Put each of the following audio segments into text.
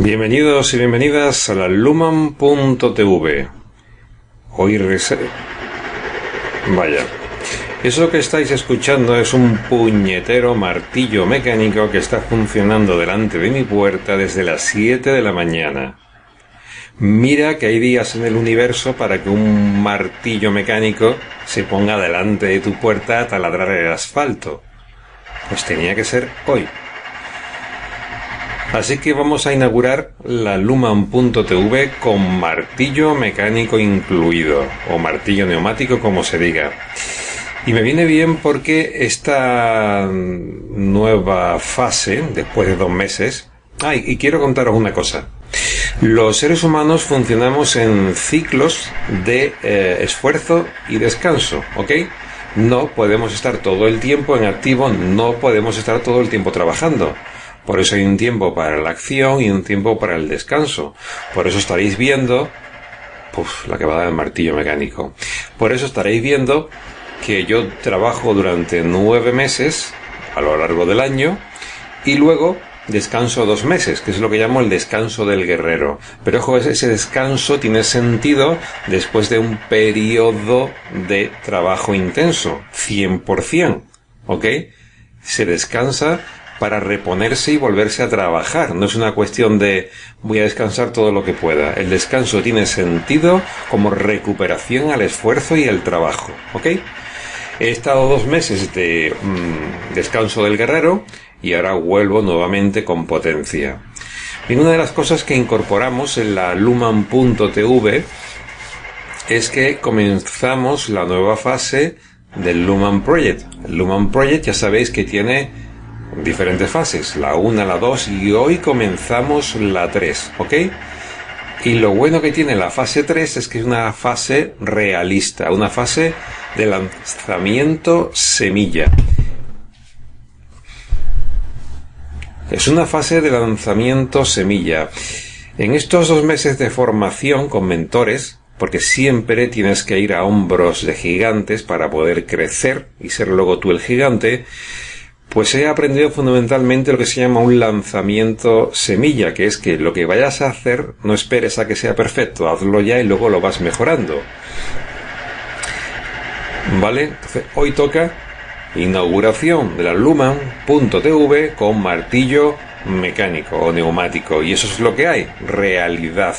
Bienvenidos y bienvenidas a la Luman.tv. Hoy rese... Vaya. Eso que estáis escuchando es un puñetero martillo mecánico que está funcionando delante de mi puerta desde las 7 de la mañana. Mira que hay días en el universo para que un martillo mecánico se ponga delante de tu puerta a taladrar el asfalto. Pues tenía que ser hoy. Así que vamos a inaugurar la Luman.tv con martillo mecánico incluido, o martillo neumático como se diga. Y me viene bien porque esta nueva fase, después de dos meses, ay, y quiero contaros una cosa. Los seres humanos funcionamos en ciclos de eh, esfuerzo y descanso, ¿ok? No podemos estar todo el tiempo en activo, no podemos estar todo el tiempo trabajando. Por eso hay un tiempo para la acción y un tiempo para el descanso. Por eso estaréis viendo, puf, la que va a dar el martillo mecánico. Por eso estaréis viendo que yo trabajo durante nueve meses a lo largo del año y luego descanso dos meses, que es lo que llamo el descanso del guerrero. Pero ojo, ese descanso tiene sentido después de un periodo de trabajo intenso, 100%, ¿ok? Se descansa para reponerse y volverse a trabajar. No es una cuestión de voy a descansar todo lo que pueda. El descanso tiene sentido como recuperación al esfuerzo y al trabajo, ¿ok? He estado dos meses de mmm, descanso del guerrero y ahora vuelvo nuevamente con potencia. Y una de las cosas que incorporamos en la Luman.tv es que comenzamos la nueva fase del Luman Project. El Luman Project ya sabéis que tiene diferentes fases, la 1, la 2 y hoy comenzamos la 3, ¿ok? Y lo bueno que tiene la fase 3 es que es una fase realista, una fase de lanzamiento semilla. Es una fase de lanzamiento semilla. En estos dos meses de formación con mentores, porque siempre tienes que ir a hombros de gigantes para poder crecer y ser luego tú el gigante, pues he aprendido fundamentalmente lo que se llama un lanzamiento semilla, que es que lo que vayas a hacer no esperes a que sea perfecto, hazlo ya y luego lo vas mejorando. ¿Vale? Entonces, hoy toca inauguración de la Luman.tv con martillo mecánico o neumático. Y eso es lo que hay, realidad.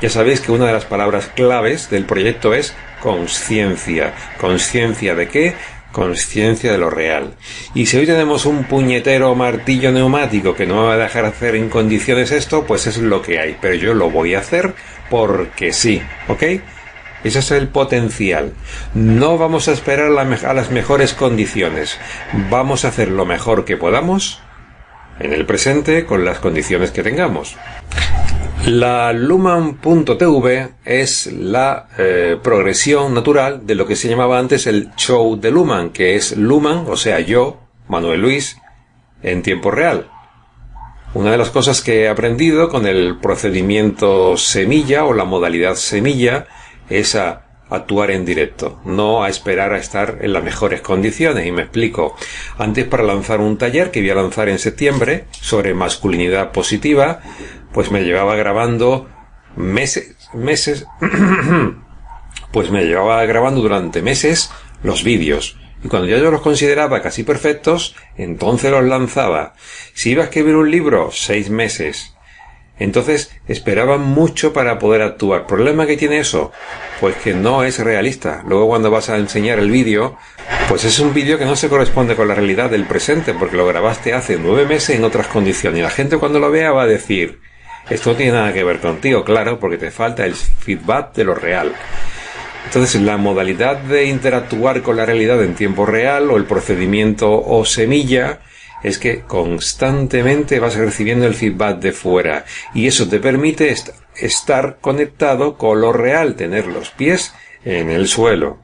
Ya sabéis que una de las palabras claves del proyecto es conciencia. ¿Conciencia de qué? Conciencia de lo real. Y si hoy tenemos un puñetero martillo neumático que no me va a dejar hacer en condiciones esto, pues es lo que hay. Pero yo lo voy a hacer porque sí, ¿ok? Ese es el potencial. No vamos a esperar a las mejores condiciones. Vamos a hacer lo mejor que podamos en el presente con las condiciones que tengamos. La Luman.tv es la eh, progresión natural de lo que se llamaba antes el show de Luman, que es Luman, o sea, yo, Manuel Luis, en tiempo real. Una de las cosas que he aprendido con el procedimiento semilla o la modalidad semilla es a actuar en directo, no a esperar a estar en las mejores condiciones. Y me explico. Antes para lanzar un taller que voy a lanzar en septiembre sobre masculinidad positiva, pues me llevaba grabando meses, meses, pues me llevaba grabando durante meses los vídeos. Y cuando ya yo los consideraba casi perfectos, entonces los lanzaba. Si iba a escribir un libro, seis meses. Entonces esperaban mucho para poder actuar. ¿Problema que tiene eso? Pues que no es realista. Luego cuando vas a enseñar el vídeo, pues es un vídeo que no se corresponde con la realidad del presente, porque lo grabaste hace nueve meses en otras condiciones. Y la gente cuando lo vea va a decir, esto no tiene nada que ver contigo, claro, porque te falta el feedback de lo real. Entonces, la modalidad de interactuar con la realidad en tiempo real o el procedimiento o semilla es que constantemente vas recibiendo el feedback de fuera y eso te permite estar conectado con lo real, tener los pies en el suelo.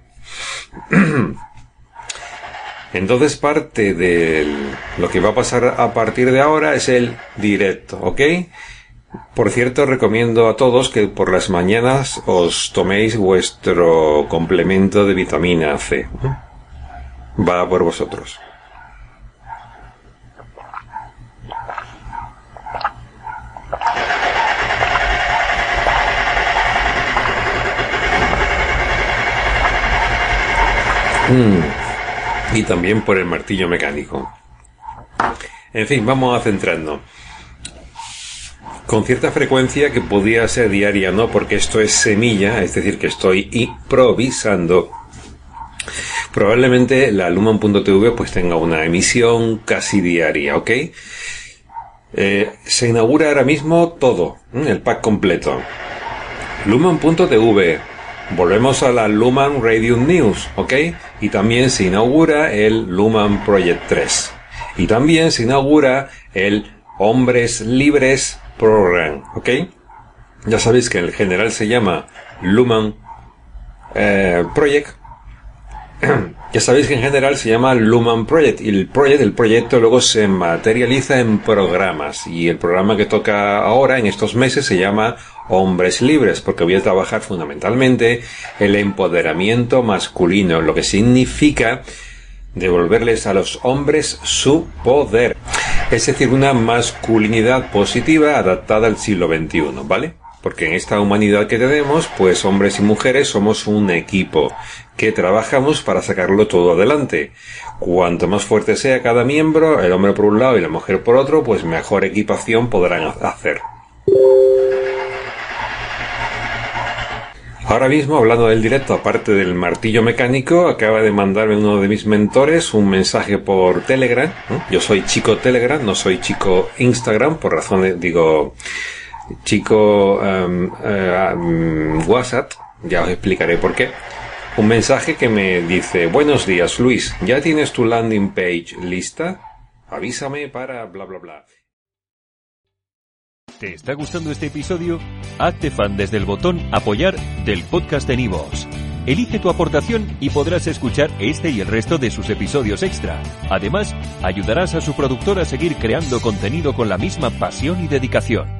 Entonces parte de lo que va a pasar a partir de ahora es el directo, ¿ok? Por cierto, recomiendo a todos que por las mañanas os toméis vuestro complemento de vitamina C. Va por vosotros. Mm. Y también por el martillo mecánico. En fin, vamos a centrarnos con cierta frecuencia que podía ser diaria, ¿no? Porque esto es semilla, es decir, que estoy improvisando. Probablemente la Luman.tv pues tenga una emisión casi diaria, ¿ok? Eh, se inaugura ahora mismo todo, el pack completo. Luman.tv. Volvemos a la Luman Radio News, ¿ok? Y también se inaugura el Luman Project 3. Y también se inaugura el Hombres Libres Program, ¿ok? Ya sabéis que el general se llama Luman eh, Project. Ya sabéis que en general se llama Luman Project y el project, el proyecto luego se materializa en programas y el programa que toca ahora en estos meses se llama Hombres Libres porque voy a trabajar fundamentalmente el empoderamiento masculino, lo que significa devolverles a los hombres su poder es decir, una masculinidad positiva adaptada al siglo XXI, ¿vale? Porque en esta humanidad que tenemos, pues hombres y mujeres somos un equipo que trabajamos para sacarlo todo adelante. Cuanto más fuerte sea cada miembro, el hombre por un lado y la mujer por otro, pues mejor equipación podrán hacer. Ahora mismo, hablando del directo, aparte del martillo mecánico, acaba de mandarme uno de mis mentores un mensaje por Telegram. Yo soy chico Telegram, no soy chico Instagram, por razones, digo, chico em, em, WhatsApp, ya os explicaré por qué. Un mensaje que me dice, buenos días Luis, ¿ya tienes tu landing page lista? Avísame para bla bla bla. ¿Te está gustando este episodio? Hazte fan desde el botón Apoyar del podcast de Nivos. Elige tu aportación y podrás escuchar este y el resto de sus episodios extra. Además, ayudarás a su productor a seguir creando contenido con la misma pasión y dedicación.